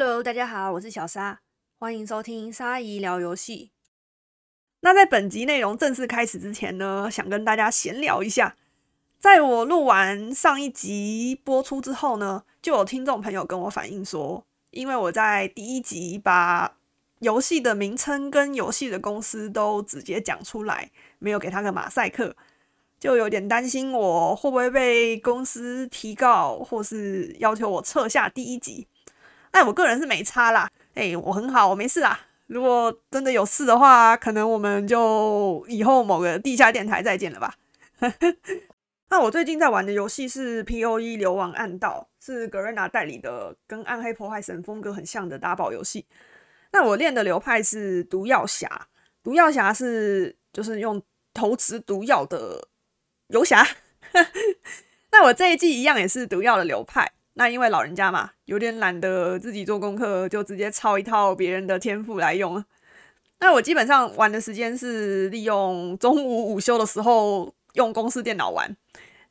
Hello，大家好，我是小沙，欢迎收听沙姨聊游戏。那在本集内容正式开始之前呢，想跟大家闲聊一下。在我录完上一集播出之后呢，就有听众朋友跟我反映说，因为我在第一集把游戏的名称跟游戏的公司都直接讲出来，没有给他个马赛克，就有点担心我会不会被公司提告，或是要求我撤下第一集。但我个人是没差啦，哎，我很好，我没事啦。如果真的有事的话，可能我们就以后某个地下电台再见了吧。那我最近在玩的游戏是《P.O.E. 流亡暗道》，是格瑞娜代理的，跟《暗黑破坏神》风格很像的打宝游戏。那我练的流派是毒药侠，毒药侠是就是用投掷毒药的游侠。那我这一季一样也是毒药的流派。那因为老人家嘛，有点懒得自己做功课，就直接抄一套别人的天赋来用。那我基本上玩的时间是利用中午午休的时候用公司电脑玩。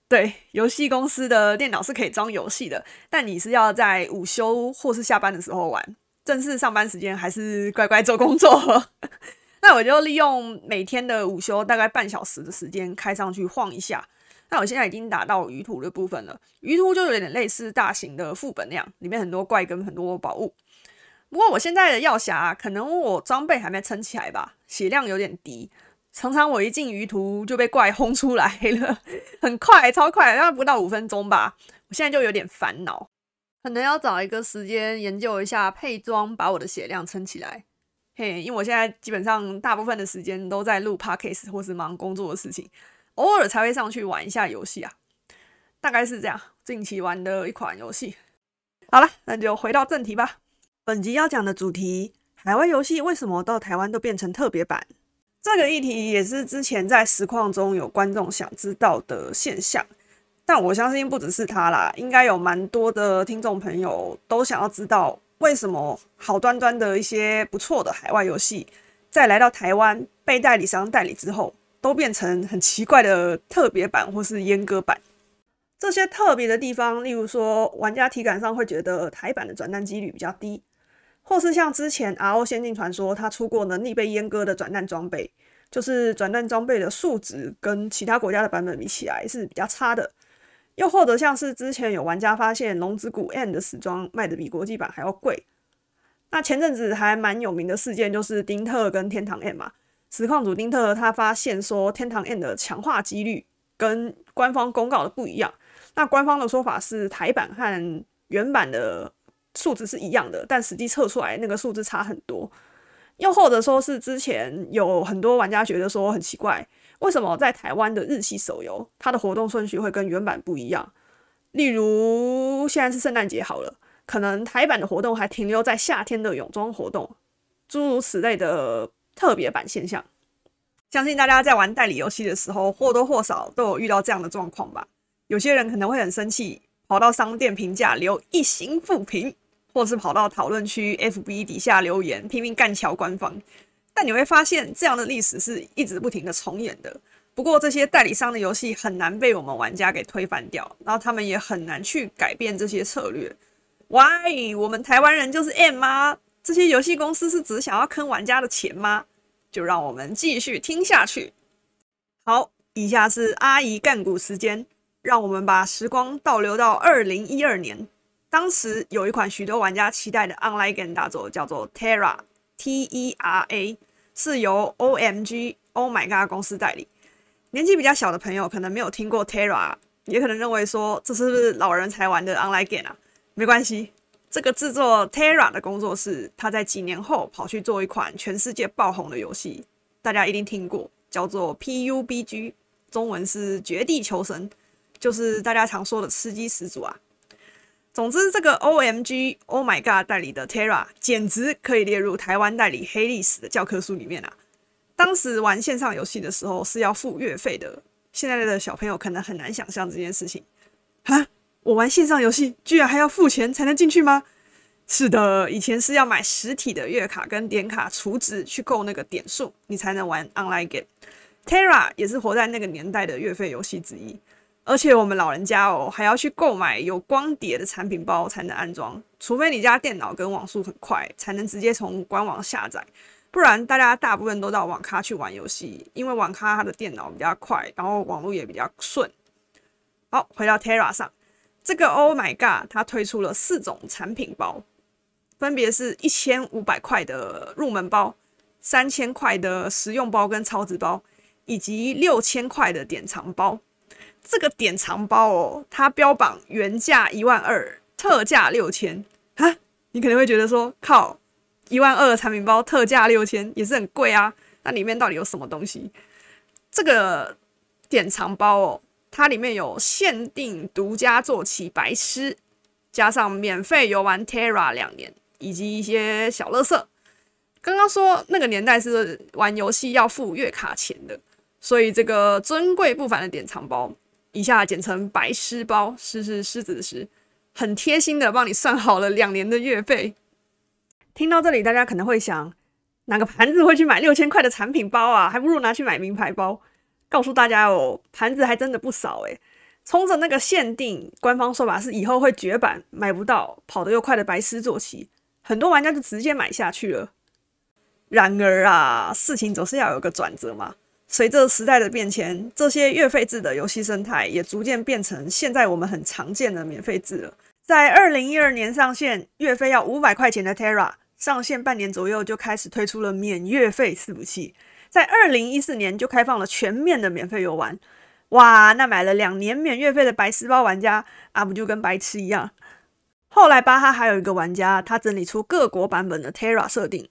对，游戏公司的电脑是可以装游戏的，但你是要在午休或是下班的时候玩，正式上班时间还是乖乖做工作。那我就利用每天的午休大概半小时的时间开上去晃一下。那我现在已经打到鱼图的部分了，鱼图就有点类似大型的副本那样，里面很多怪跟很多宝物。不过我现在的药匣可能我装备还没撑起来吧，血量有点低。常常我一进鱼图就被怪轰出来了，很快，超快，大概不到五分钟吧。我现在就有点烦恼，可能要找一个时间研究一下配装，把我的血量撑起来。嘿，因为我现在基本上大部分的时间都在录 podcast 或是忙工作的事情，偶尔才会上去玩一下游戏啊。大概是这样，近期玩的一款游戏。好了，那就回到正题吧。本集要讲的主题：海外游戏为什么到台湾都变成特别版？这个议题也是之前在实况中有观众想知道的现象，但我相信不只是他啦，应该有蛮多的听众朋友都想要知道，为什么好端端的一些不错的海外游戏，在来到台湾被代理商代理之后，都变成很奇怪的特别版或是阉割版。这些特别的地方，例如说玩家体感上会觉得台版的转蛋几率比较低。或是像之前《RO 仙境传说》，它出过能力被阉割的转蛋装备，就是转蛋装备的数值跟其他国家的版本比起来是比较差的。又或者像是之前有玩家发现《龙之谷 N》的时装卖的比国际版还要贵。那前阵子还蛮有名的事件就是丁特跟天堂 N 嘛，实况主丁特他发现说天堂 N 的强化几率跟官方公告的不一样。那官方的说法是台版和原版的。数值是一样的，但实际测出来那个数字差很多。又或者说是之前有很多玩家觉得说很奇怪，为什么在台湾的日系手游它的活动顺序会跟原版不一样？例如现在是圣诞节好了，可能台版的活动还停留在夏天的泳装活动，诸如此类的特别版现象。相信大家在玩代理游戏的时候，或多或少都有遇到这样的状况吧。有些人可能会很生气，跑到商店评价留一行负评。或是跑到讨论区 FB 底下留言，拼命干桥官方，但你会发现这样的历史是一直不停的重演的。不过这些代理商的游戏很难被我们玩家给推翻掉，然后他们也很难去改变这些策略。Why？我们台湾人就是 M 吗？这些游戏公司是只想要坑玩家的钱吗？就让我们继续听下去。好，以下是阿姨干股时间，让我们把时光倒流到二零一二年。当时有一款许多玩家期待的 online game 大作，叫做 Terra，T-E-R-A，是由 O-M-G，Oh My God 公司代理。年纪比较小的朋友可能没有听过 Terra，也可能认为说这是不是老人才玩的 online game 啊？没关系，这个制作 Terra 的工作室，他在几年后跑去做一款全世界爆红的游戏，大家一定听过，叫做 P-U-B-G，中文是绝地求生，就是大家常说的吃鸡始祖啊。总之，这个 O M G Oh My God 代理的 Terra 简直可以列入台湾代理黑历史的教科书里面啊！当时玩线上游戏的时候是要付月费的，现在的小朋友可能很难想象这件事情啊！我玩线上游戏居然还要付钱才能进去吗？是的，以前是要买实体的月卡跟点卡储值去够那个点数，你才能玩 online game。Terra 也是活在那个年代的月费游戏之一。而且我们老人家哦，还要去购买有光碟的产品包才能安装，除非你家电脑跟网速很快，才能直接从官网下载，不然大家大部分都到网咖去玩游戏，因为网咖它的电脑比较快，然后网络也比较顺。好，回到 Terra 上，这个 Oh my God，它推出了四种产品包，分别是一千五百块的入门包、三千块的实用包跟超值包，以及六千块的典藏包。这个典藏包哦，它标榜原价一万二，特价六千啊！你可能会觉得说，靠，一万二的产品包特价六千也是很贵啊。那里面到底有什么东西？这个典藏包哦，它里面有限定独家坐骑白狮，加上免费游玩 Terra 两年，以及一些小乐色。刚刚说那个年代是玩游戏要付月卡钱的，所以这个尊贵不凡的典藏包。以下简称白狮包，狮是狮子的狮，很贴心的帮你算好了两年的月费。听到这里，大家可能会想，哪个盘子会去买六千块的产品包啊？还不如拿去买名牌包。告诉大家哦，盘子还真的不少诶。冲着那个限定，官方说法是以后会绝版，买不到跑得又快的白狮坐骑，很多玩家就直接买下去了。然而啊，事情总是要有个转折嘛。随着时代的变迁，这些月费制的游戏生态也逐渐变成现在我们很常见的免费制了。在二零一二年上线，月费要五百块钱的 Terra，上线半年左右就开始推出了免月费伺服器。在二零一四年就开放了全面的免费游玩。哇，那买了两年免月费的白丝包玩家啊，不就跟白痴一样？后来巴哈还有一个玩家，他整理出各国版本的 Terra 设定，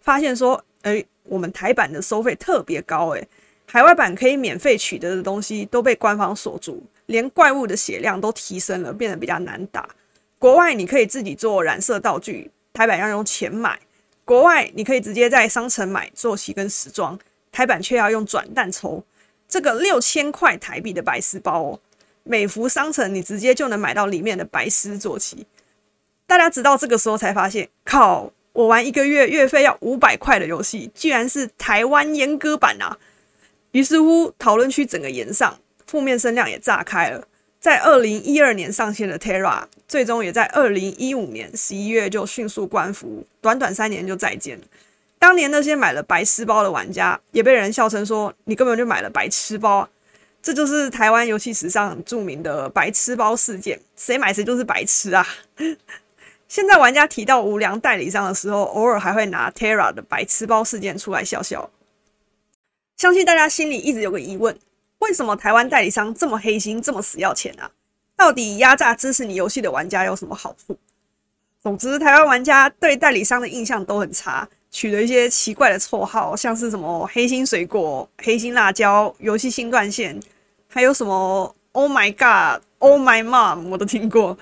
发现说，哎。我们台版的收费特别高诶，海外版可以免费取得的东西都被官方锁住，连怪物的血量都提升了，变得比较难打。国外你可以自己做染色道具，台版要用钱买；国外你可以直接在商城买坐骑跟时装，台版却要用转蛋抽。这个六千块台币的白丝包哦，美服商城你直接就能买到里面的白丝坐骑。大家直到这个时候才发现，靠！我玩一个月月费要五百块的游戏，居然是台湾阉割版啊！于是乎，讨论区整个延上，负面声量也炸开了。在二零一二年上线的 Terra，最终也在二零一五年十一月就迅速关服，短短三年就再见。当年那些买了白痴包的玩家，也被人笑称说：“你根本就买了白痴包。”这就是台湾游戏史上著名的白痴包事件，谁买谁就是白痴啊！现在玩家提到无良代理商的时候，偶尔还会拿 Terra 的白痴包事件出来笑笑。相信大家心里一直有个疑问：为什么台湾代理商这么黑心，这么死要钱啊？到底压榨支持你游戏的玩家有什么好处？总之，台湾玩家对代理商的印象都很差，取了一些奇怪的绰号，像是什么黑心水果、黑心辣椒、游戏新断线，还有什么 Oh my God、Oh my mom，我都听过。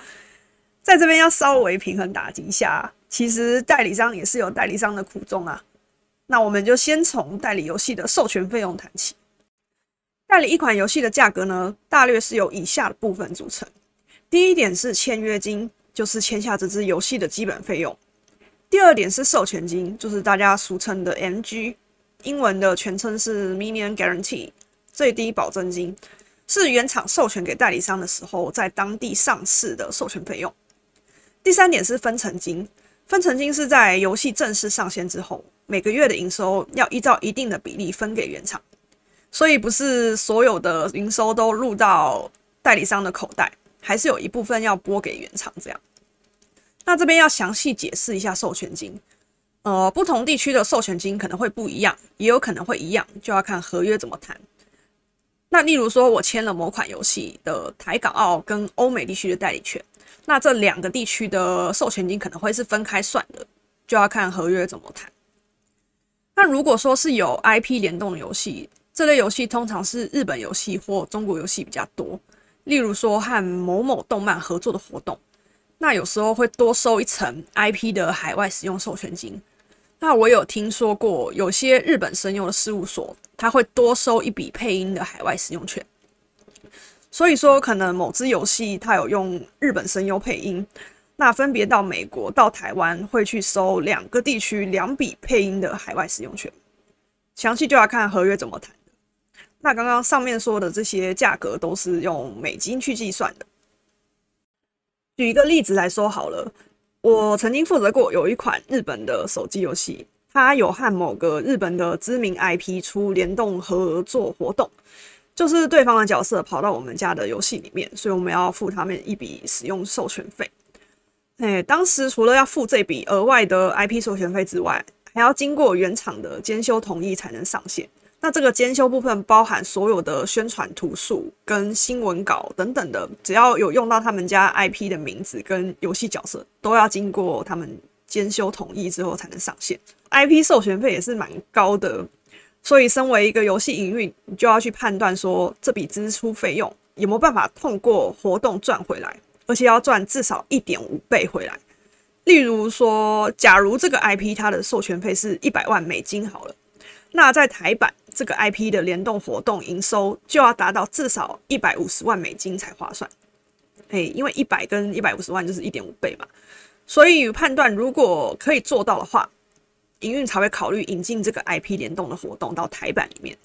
在这边要稍微平衡打击一下，其实代理商也是有代理商的苦衷啊。那我们就先从代理游戏的授权费用谈起。代理一款游戏的价格呢，大略是由以下的部分组成。第一点是签约金，就是签下这支游戏的基本费用。第二点是授权金，就是大家俗称的 MG，英文的全称是 Minimum Guarantee，最低保证金，是原厂授权给代理商的时候在当地上市的授权费用。第三点是分成金，分成金是在游戏正式上线之后，每个月的营收要依照一定的比例分给原厂，所以不是所有的营收都入到代理商的口袋，还是有一部分要拨给原厂。这样，那这边要详细解释一下授权金，呃，不同地区的授权金可能会不一样，也有可能会一样，就要看合约怎么谈。那例如说，我签了某款游戏的台港澳跟欧美地区的代理权。那这两个地区的授权金可能会是分开算的，就要看合约怎么谈。那如果说是有 IP 联动的游戏，这类游戏通常是日本游戏或中国游戏比较多。例如说和某某动漫合作的活动，那有时候会多收一层 IP 的海外使用授权金。那我有听说过有些日本声优的事务所，他会多收一笔配音的海外使用权。所以说，可能某只游戏它有用日本声优配音，那分别到美国、到台湾会去收两个地区两笔配音的海外使用权，详细就要看合约怎么谈那刚刚上面说的这些价格都是用美金去计算的。举一个例子来说好了，我曾经负责过有一款日本的手机游戏，它有和某个日本的知名 IP 出联动合作活动，就是对方的角色跑到我们家的游戏里面，所以我们要付他们一笔使用授权费。哎，当时除了要付这笔额外的 IP 授权费之外，还要经过原厂的监修同意才能上线。那这个监修部分包含所有的宣传图数跟新闻稿等等的，只要有用到他们家 IP 的名字跟游戏角色，都要经过他们监修同意之后才能上线。IP 授权费也是蛮高的，所以身为一个游戏营运，你就要去判断说这笔支出费用有没有办法通过活动赚回来，而且要赚至少一点五倍回来。例如说，假如这个 IP 它的授权费是一百万美金好了，那在台版。这个 IP 的联动活动营收就要达到至少一百五十万美金才划算，哎，因为一百跟一百五十万就是一点五倍嘛，所以判断如果可以做到的话，营运才会考虑引进这个 IP 联动的活动到台版里面。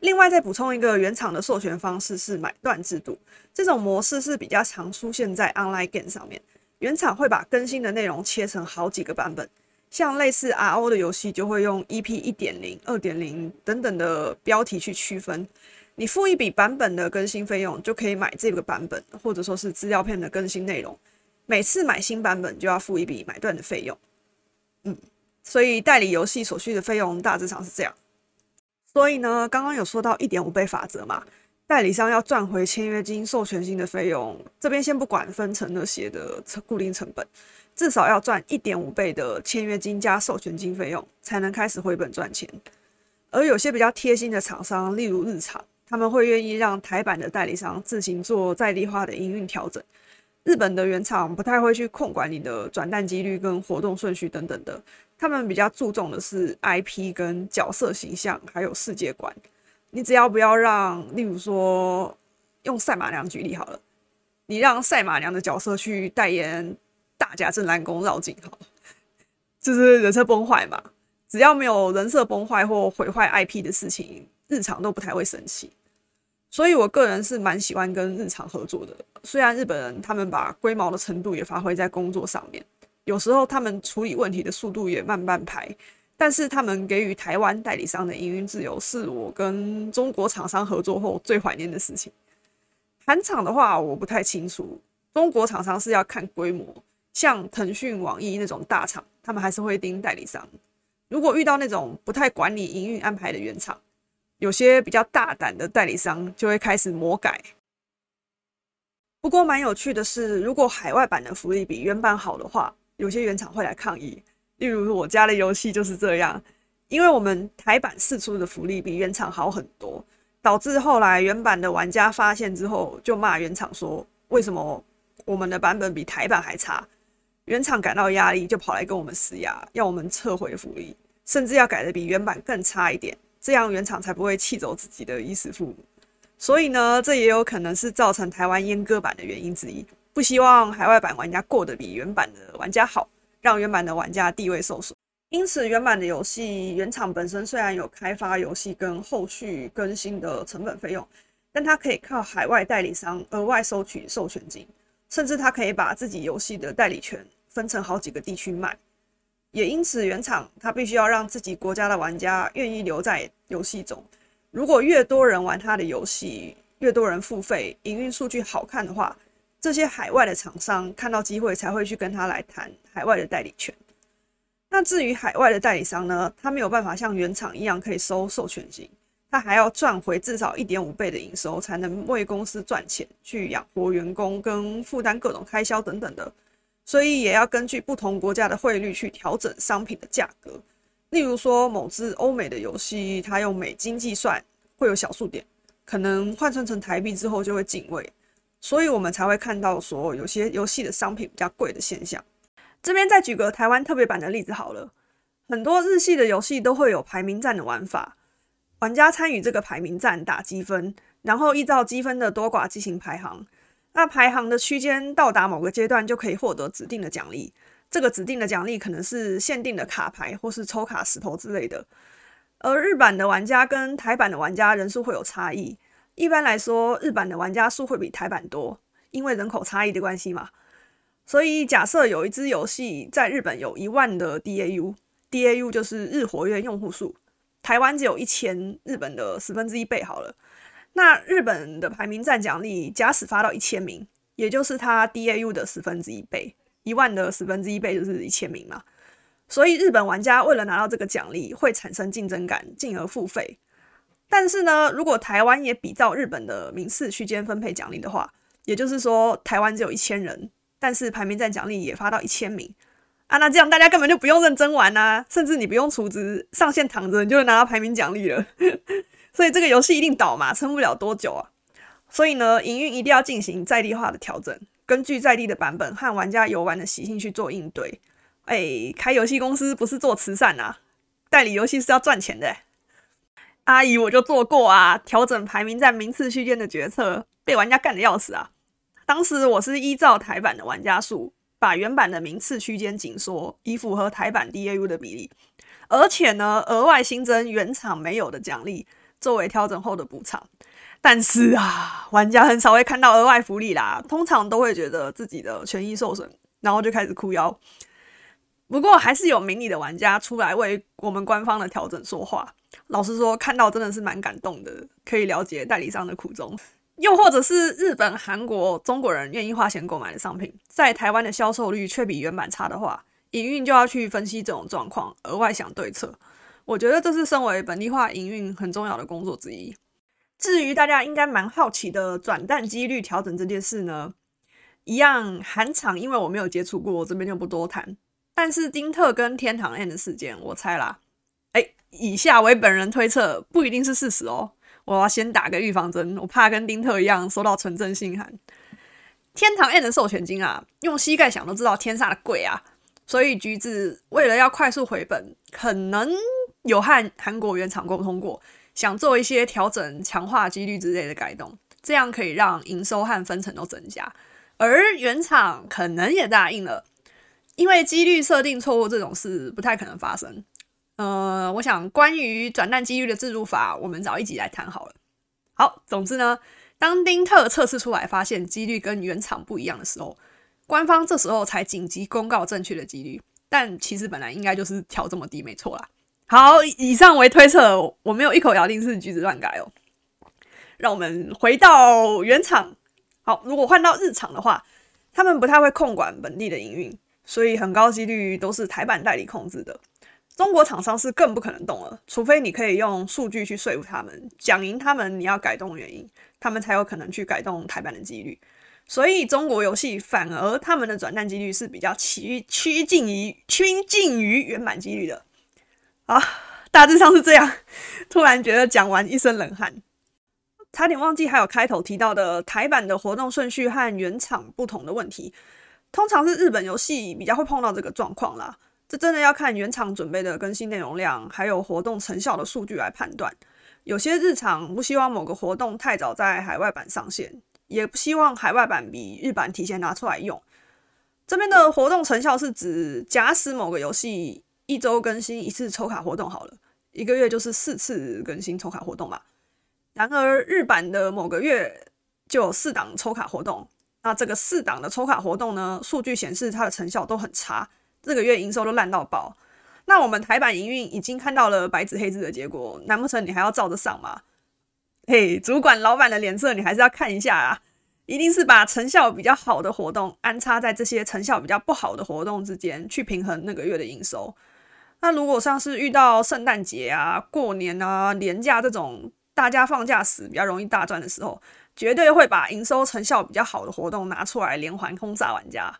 另外再补充一个原厂的授权方式是买断制度，这种模式是比较常出现在 Online Game 上面，原厂会把更新的内容切成好几个版本。像类似 RO 的游戏，就会用 EP 一点零、二点零等等的标题去区分。你付一笔版本的更新费用，就可以买这个版本，或者说是资料片的更新内容。每次买新版本就要付一笔买断的费用。嗯，所以代理游戏所需的费用大致上是这样。所以呢，刚刚有说到一点五倍法则嘛，代理商要赚回签约金、授权金的费用，这边先不管分成那些的固定成本。至少要赚一点五倍的签约金加授权金费用，才能开始回本赚钱。而有些比较贴心的厂商，例如日厂，他们会愿意让台版的代理商自行做在地化的营运调整。日本的原厂不太会去控管你的转蛋几率跟活动顺序等等的，他们比较注重的是 IP 跟角色形象，还有世界观。你只要不要让，例如说用赛马娘举例好了，你让赛马娘的角色去代言。大家正南宫绕境哈，就是人设崩坏嘛。只要没有人设崩坏或毁坏 IP 的事情，日常都不太会生气。所以我个人是蛮喜欢跟日常合作的。虽然日本人他们把龟毛的程度也发挥在工作上面，有时候他们处理问题的速度也慢半拍，但是他们给予台湾代理商的营运自由，是我跟中国厂商合作后最怀念的事情。韩厂的话，我不太清楚。中国厂商是要看规模。像腾讯、网易那种大厂，他们还是会盯代理商。如果遇到那种不太管理营运安排的原厂，有些比较大胆的代理商就会开始魔改。不过蛮有趣的是，如果海外版的福利比原版好的话，有些原厂会来抗议。例如我家的游戏就是这样，因为我们台版试出的福利比原厂好很多，导致后来原版的玩家发现之后，就骂原厂说：为什么我们的版本比台版还差？原厂感到压力，就跑来跟我们施压，要我们撤回福利，甚至要改的比原版更差一点，这样原厂才不会气走自己的衣食父母。所以呢，这也有可能是造成台湾阉割版的原因之一，不希望海外版玩家过得比原版的玩家好，让原版的玩家地位受损。因此，原版的游戏原厂本身虽然有开发游戏跟后续更新的成本费用，但它可以靠海外代理商额外收取授权金，甚至它可以把自己游戏的代理权。分成好几个地区卖，也因此原厂它必须要让自己国家的玩家愿意留在游戏中。如果越多人玩他的游戏，越多人付费，营运数据好看的话，这些海外的厂商看到机会才会去跟他来谈海外的代理权。那至于海外的代理商呢，他没有办法像原厂一样可以收授权金，他还要赚回至少一点五倍的营收，才能为公司赚钱，去养活员工跟负担各种开销等等的。所以也要根据不同国家的汇率去调整商品的价格。例如说，某支欧美的游戏，它用美金计算会有小数点，可能换算成台币之后就会进位，所以我们才会看到说有些游戏的商品比较贵的现象。这边再举个台湾特别版的例子好了，很多日系的游戏都会有排名战的玩法，玩家参与这个排名战打积分，然后依照积分的多寡进行排行。那排行的区间到达某个阶段，就可以获得指定的奖励。这个指定的奖励可能是限定的卡牌，或是抽卡石头之类的。而日版的玩家跟台版的玩家人数会有差异。一般来说，日版的玩家数会比台版多，因为人口差异的关系嘛。所以假设有一支游戏在日本有一万的 DAU，DAU 就是日活跃用户数，台湾只有一千，日本的十分之一倍好了。那日本的排名战奖励，假使发到一千名，也就是它 DAU 的十分之一倍，一万的十分之一倍就是一千名嘛。所以日本玩家为了拿到这个奖励，会产生竞争感，进而付费。但是呢，如果台湾也比照日本的名次区间分配奖励的话，也就是说台湾只有一千人，但是排名战奖励也发到一千名啊，那这样大家根本就不用认真玩啊，甚至你不用储值上线躺着，你就能拿到排名奖励了。所以这个游戏一定倒嘛，撑不了多久啊。所以呢，营运一定要进行在地化的调整，根据在地的版本和玩家游玩的习性去做应对。哎，开游戏公司不是做慈善啊，代理游戏是要赚钱的。阿姨，我就做过啊，调整排名在名次区间的决策，被玩家干的要死啊。当时我是依照台版的玩家数，把原版的名次区间紧缩，以符合台版 DAU 的比例，而且呢，额外新增原厂没有的奖励，作为调整后的补偿。但是啊，玩家很少会看到额外福利啦，通常都会觉得自己的权益受损，然后就开始哭腰。不过还是有明理的玩家出来为我们官方的调整说话。老实说，看到真的是蛮感动的，可以了解代理商的苦衷。又或者是日本、韩国、中国人愿意花钱购买的商品，在台湾的销售率却比原版差的话，营运就要去分析这种状况，额外想对策。我觉得这是身为本地化营运很重要的工作之一。至于大家应该蛮好奇的转蛋几率调整这件事呢，一样韩场，因为我没有接触过，我这边就不多谈。但是丁特跟天堂 N 的事件，我猜啦，哎，以下为本人推测，不一定是事实哦。我要先打个预防针，我怕跟丁特一样收到纯正信函。天堂 N 的授权金啊，用膝盖想都知道天上的贵啊，所以橘子为了要快速回本，可能有和韩国原厂沟通过，想做一些调整、强化几率之类的改动，这样可以让营收和分成都增加。而原厂可能也答应了。因为几率设定错误这种事不太可能发生。呃，我想关于转蛋几率的制度法，我们找一集来谈好了。好，总之呢，当丁特测试出来发现几率跟原厂不一样的时候，官方这时候才紧急公告正确的几率。但其实本来应该就是调这么低，没错啦。好，以上为推测，我没有一口咬定是橘子乱改哦。让我们回到原厂。好，如果换到日厂的话，他们不太会控管本地的营运。所以很高几率都是台版代理控制的，中国厂商是更不可能动了，除非你可以用数据去说服他们，讲赢他们，你要改动原因，他们才有可能去改动台版的几率。所以中国游戏反而他们的转蛋几率是比较趋趋近于趋近于原版几率的。啊，大致上是这样。突然觉得讲完一身冷汗，差点忘记还有开头提到的台版的活动顺序和原厂不同的问题。通常是日本游戏比较会碰到这个状况啦，这真的要看原厂准备的更新内容量，还有活动成效的数据来判断。有些日厂不希望某个活动太早在海外版上线，也不希望海外版比日版提前拿出来用。这边的活动成效是指，假使某个游戏一周更新一次抽卡活动好了，一个月就是四次更新抽卡活动嘛。然而日版的某个月就有四档抽卡活动。那这个四档的抽卡活动呢？数据显示它的成效都很差，这个月营收都烂到爆。那我们台版营运已经看到了白纸黑字的结果，难不成你还要照着上吗？嘿，主管老板的脸色你还是要看一下啊！一定是把成效比较好的活动安插在这些成效比较不好的活动之间，去平衡那个月的营收。那如果像是遇到圣诞节啊、过年啊、年假这种大家放假时比较容易大赚的时候。绝对会把营收成效比较好的活动拿出来连环轰炸玩家，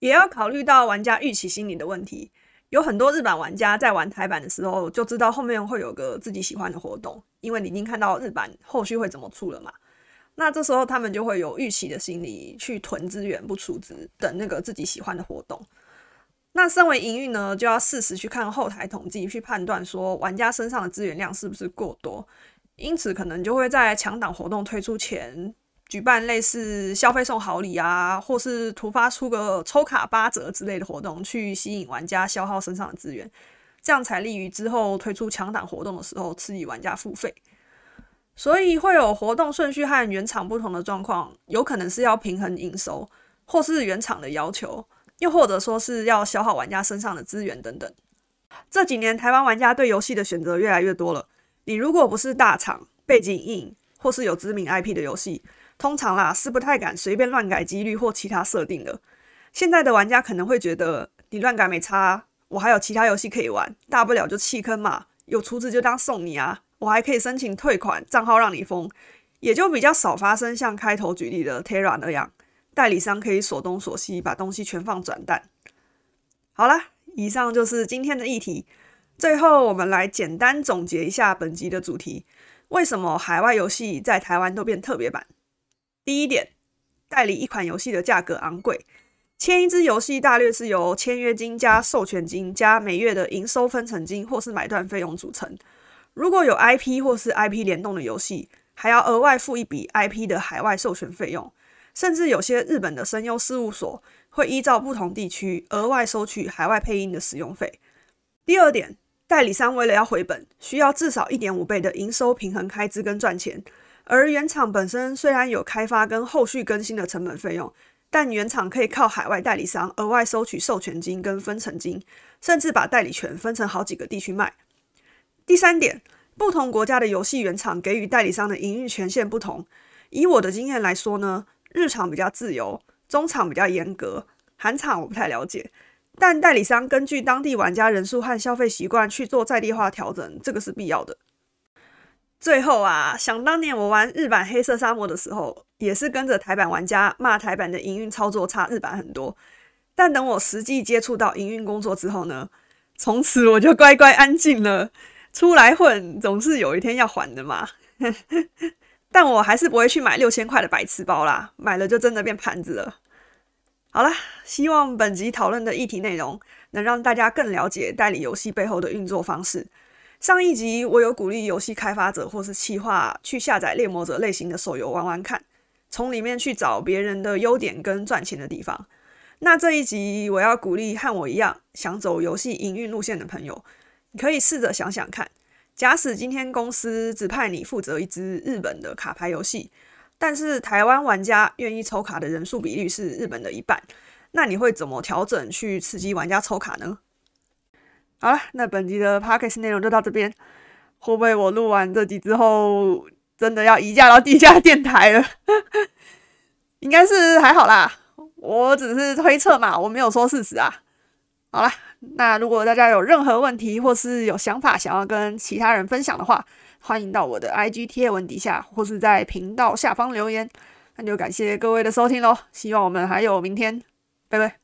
也要考虑到玩家预期心理的问题。有很多日版玩家在玩台版的时候就知道后面会有个自己喜欢的活动，因为你已经看到日版后续会怎么出了嘛。那这时候他们就会有预期的心理去囤资源不出资，等那个自己喜欢的活动。那身为营运呢，就要适时去看后台统计，去判断说玩家身上的资源量是不是过多。因此，可能就会在抢档活动推出前，举办类似消费送好礼啊，或是突发出个抽卡八折之类的活动，去吸引玩家消耗身上的资源。这样才利于之后推出强档活动的时候刺激玩家付费。所以会有活动顺序和原厂不同的状况，有可能是要平衡营收，或是原厂的要求，又或者说是要消耗玩家身上的资源等等。这几年台湾玩家对游戏的选择越来越多了，你如果不是大厂、背景硬或是有知名 IP 的游戏，通常啦是不太敢随便乱改几率或其他设定的。现在的玩家可能会觉得你乱改没差，我还有其他游戏可以玩，大不了就弃坑嘛，有厨子就当送你啊。我还可以申请退款，账号让你封，也就比较少发生像开头举例的 Terra 那样，代理商可以锁东锁西，把东西全放转蛋。好了，以上就是今天的议题。最后，我们来简单总结一下本集的主题：为什么海外游戏在台湾都变特别版？第一点，代理一款游戏的价格昂贵，签一支游戏大略是由签约金加授权金加每月的营收分成金或是买断费用组成。如果有 IP 或是 IP 联动的游戏，还要额外付一笔 IP 的海外授权费用，甚至有些日本的声优事务所会依照不同地区额外收取海外配音的使用费。第二点，代理商为了要回本，需要至少一点五倍的营收平衡开支跟赚钱，而原厂本身虽然有开发跟后续更新的成本费用，但原厂可以靠海外代理商额外收取授权金跟分成金，甚至把代理权分成好几个地区卖。第三点，不同国家的游戏原厂给予代理商的营运权限不同。以我的经验来说呢，日厂比较自由，中场比较严格，韩场我不太了解。但代理商根据当地玩家人数和消费习惯去做在地化调整，这个是必要的。最后啊，想当年我玩日版黑色沙漠的时候，也是跟着台版玩家骂台版的营运操作差日版很多。但等我实际接触到营运工作之后呢，从此我就乖乖安静了。出来混，总是有一天要还的嘛。但我还是不会去买六千块的白痴包啦，买了就真的变盘子了。好了，希望本集讨论的议题内容能让大家更了解代理游戏背后的运作方式。上一集我有鼓励游戏开发者或是企划去下载猎魔者类型的手游玩玩看，从里面去找别人的优点跟赚钱的地方。那这一集我要鼓励和我一样想走游戏营运路线的朋友。你可以试着想想看，假使今天公司只派你负责一支日本的卡牌游戏，但是台湾玩家愿意抽卡的人数比率是日本的一半，那你会怎么调整去刺激玩家抽卡呢？好了，那本集的 podcast 内容就到这边。会不会我录完这集之后，真的要移驾到地下电台了？应该是还好啦，我只是推测嘛，我没有说事实啊。好了，那如果大家有任何问题或是有想法想要跟其他人分享的话，欢迎到我的 IG 贴文底下或是在频道下方留言。那就感谢各位的收听喽，希望我们还有明天，拜拜。